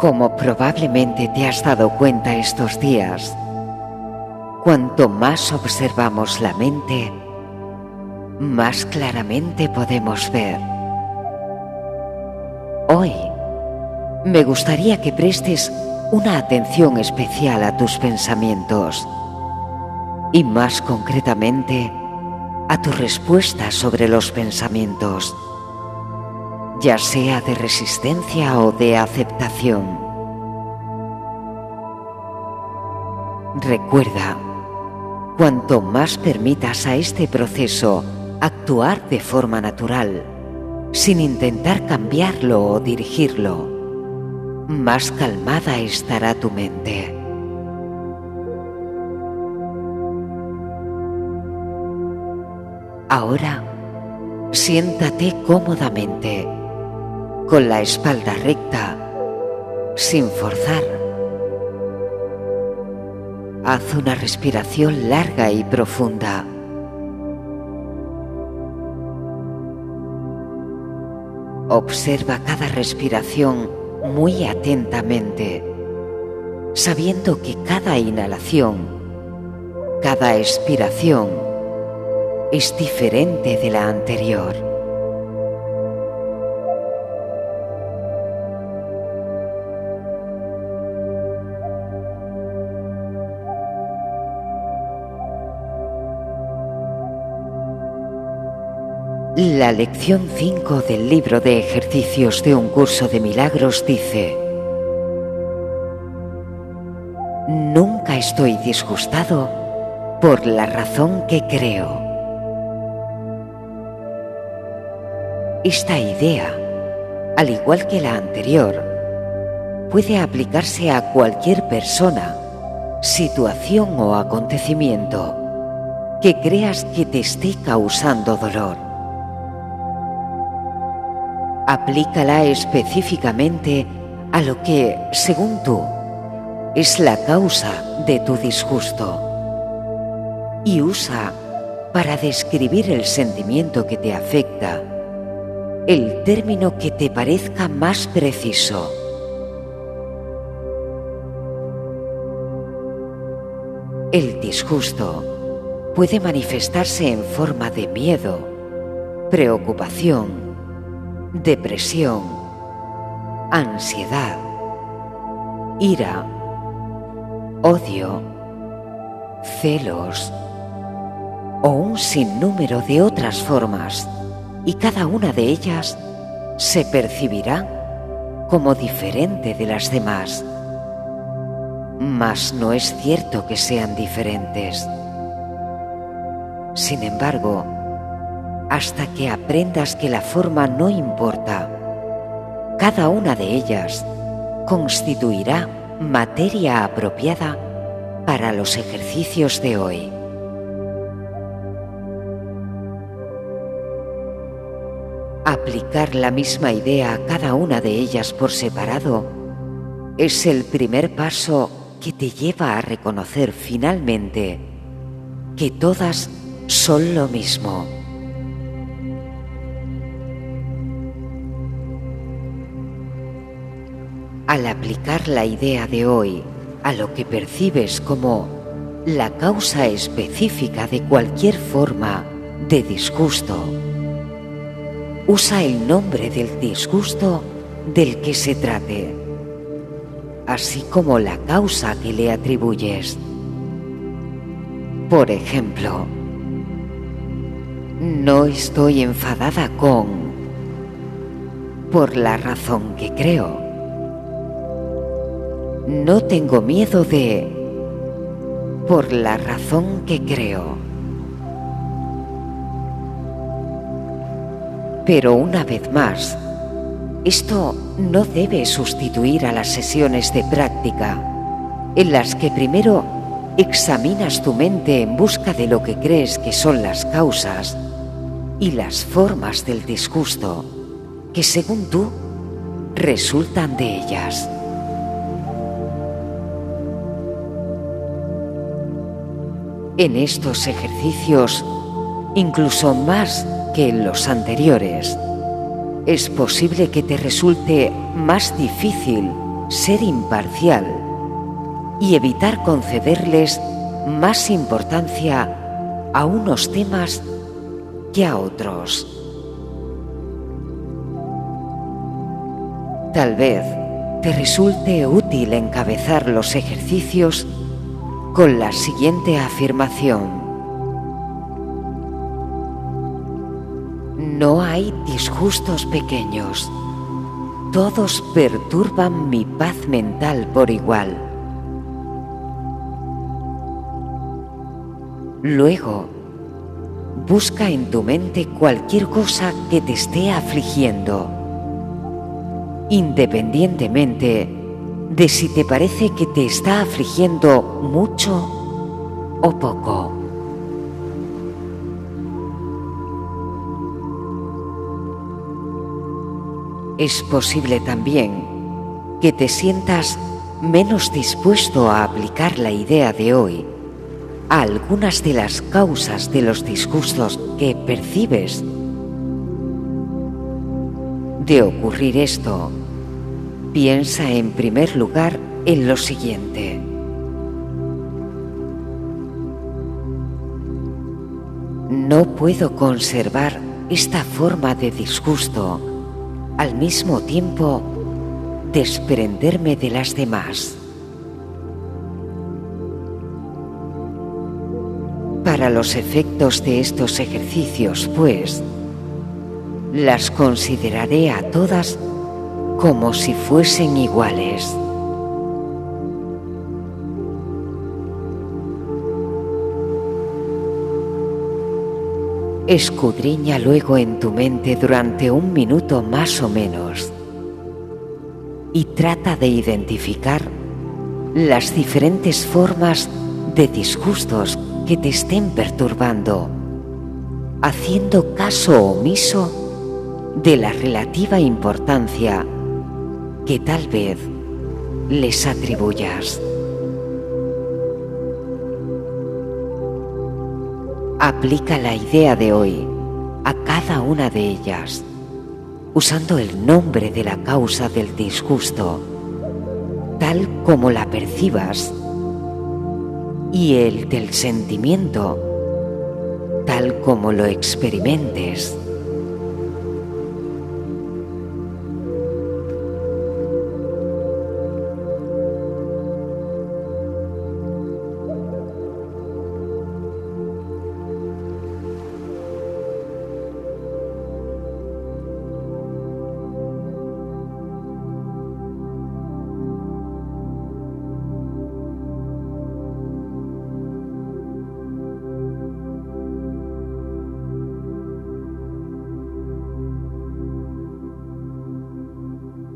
Como probablemente te has dado cuenta estos días, cuanto más observamos la mente, más claramente podemos ver. Hoy me gustaría que prestes una atención especial a tus pensamientos y más concretamente a tu respuesta sobre los pensamientos, ya sea de resistencia o de aceptación. Recuerda, cuanto más permitas a este proceso actuar de forma natural, sin intentar cambiarlo o dirigirlo, más calmada estará tu mente. Ahora, siéntate cómodamente, con la espalda recta, sin forzar. Haz una respiración larga y profunda. Observa cada respiración muy atentamente, sabiendo que cada inhalación, cada expiración, es diferente de la anterior. La lección 5 del libro de ejercicios de un curso de milagros dice, Nunca estoy disgustado por la razón que creo. Esta idea, al igual que la anterior, puede aplicarse a cualquier persona, situación o acontecimiento que creas que te esté causando dolor. Aplícala específicamente a lo que, según tú, es la causa de tu disgusto y usa para describir el sentimiento que te afecta el término que te parezca más preciso. El disgusto puede manifestarse en forma de miedo, preocupación, depresión, ansiedad, ira, odio, celos o un sinnúmero de otras formas y cada una de ellas se percibirá como diferente de las demás. Mas no es cierto que sean diferentes. Sin embargo, hasta que aprendas que la forma no importa, cada una de ellas constituirá materia apropiada para los ejercicios de hoy. Aplicar la misma idea a cada una de ellas por separado es el primer paso que te lleva a reconocer finalmente que todas son lo mismo. Al aplicar la idea de hoy a lo que percibes como la causa específica de cualquier forma de disgusto, usa el nombre del disgusto del que se trate, así como la causa que le atribuyes. Por ejemplo, no estoy enfadada con por la razón que creo. No tengo miedo de por la razón que creo. Pero una vez más, esto no debe sustituir a las sesiones de práctica, en las que primero examinas tu mente en busca de lo que crees que son las causas y las formas del disgusto que según tú resultan de ellas. En estos ejercicios, incluso más que en los anteriores, es posible que te resulte más difícil ser imparcial y evitar concederles más importancia a unos temas que a otros. Tal vez te resulte útil encabezar los ejercicios con la siguiente afirmación. No hay disgustos pequeños. Todos perturban mi paz mental por igual. Luego, busca en tu mente cualquier cosa que te esté afligiendo, independientemente de si te parece que te está afligiendo mucho o poco. es posible también que te sientas menos dispuesto a aplicar la idea de hoy a algunas de las causas de los disgustos que percibes. De ocurrir esto, piensa en primer lugar en lo siguiente. No puedo conservar esta forma de disgusto al mismo tiempo desprenderme de las demás. Para los efectos de estos ejercicios, pues, las consideraré a todas como si fuesen iguales. Escudriña luego en tu mente durante un minuto más o menos y trata de identificar las diferentes formas de disgustos que te estén perturbando, haciendo caso omiso de la relativa importancia que tal vez les atribuyas. Aplica la idea de hoy a cada una de ellas, usando el nombre de la causa del disgusto, tal como la percibas, y el del sentimiento, tal como lo experimentes.